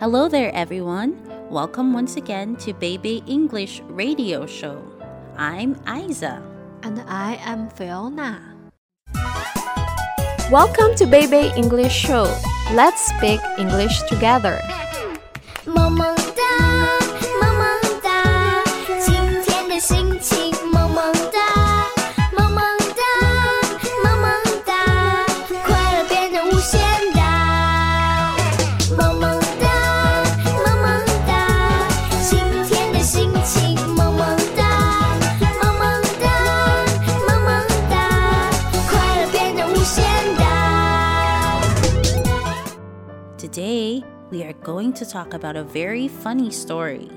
Hello there, everyone. Welcome once again to Baby English Radio Show. I'm Aizza. And I am Fiona. Welcome to Baby English Show. Let's speak English together. Today, we are going to talk about a very funny story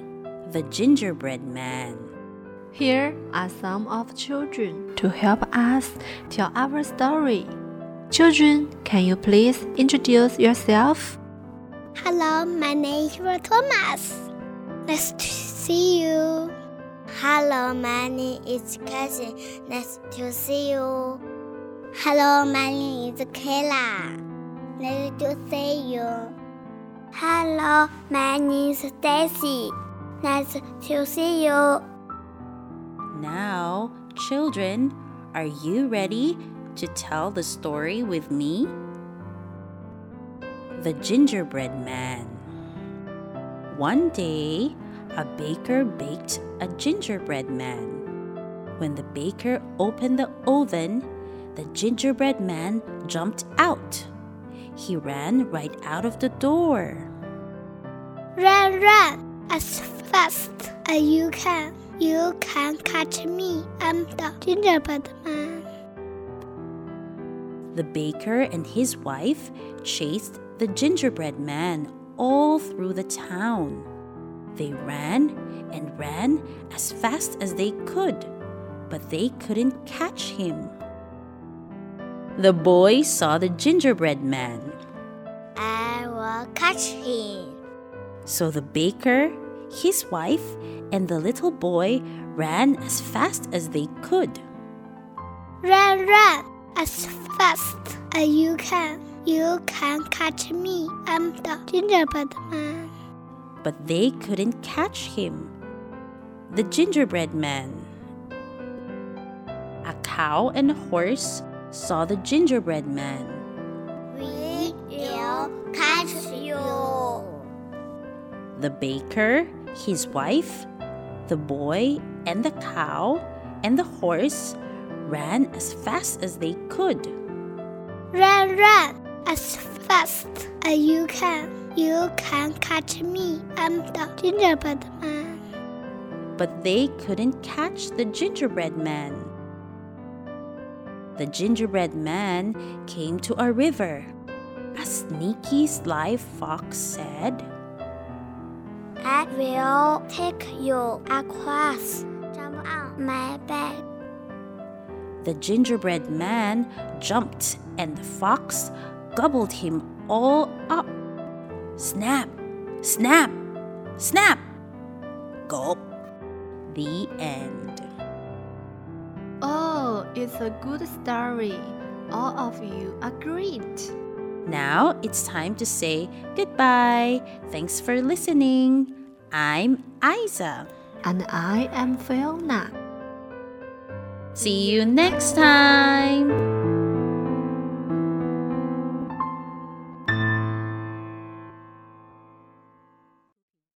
The Gingerbread Man. Here are some of children to help us tell our story. Children, can you please introduce yourself? Hello, my name is Thomas. Nice to see you. Hello, my name is Cassie. Nice to see you. Hello, my name is Kayla. Nice to see you. Hello, my name is Daisy. Nice to see you. Now, children, are you ready to tell the story with me? The Gingerbread Man. One day, a baker baked a gingerbread man. When the baker opened the oven, the gingerbread man jumped out. He ran right out of the door. Run, run as fast as you can. You can catch me. I'm the gingerbread man. The baker and his wife chased the gingerbread man all through the town. They ran and ran as fast as they could, but they couldn't catch him. The boy saw the gingerbread man, I will catch him. so the baker, his wife, and the little boy ran as fast as they could. Run, run as fast as you can. You can catch me. I'm the gingerbread man. but they couldn't catch him. The gingerbread man. A cow and a horse saw the gingerbread man. We will catch you. The baker, his wife, the boy, and the cow and the horse ran as fast as they could. Run, run as fast as you can. You can catch me. I'm the gingerbread man. but they couldn't catch the gingerbread man. The gingerbread man came to a river. A sneaky, sly fox said, I will take you across. Jump on my back. The gingerbread man jumped, and the fox gobbled him all up. Snap, snap, snap. Gulp. The end. It's a good story. All of you are great. Now it's time to say goodbye. Thanks for listening. I'm Aizza. And I am Fiona. See you next time.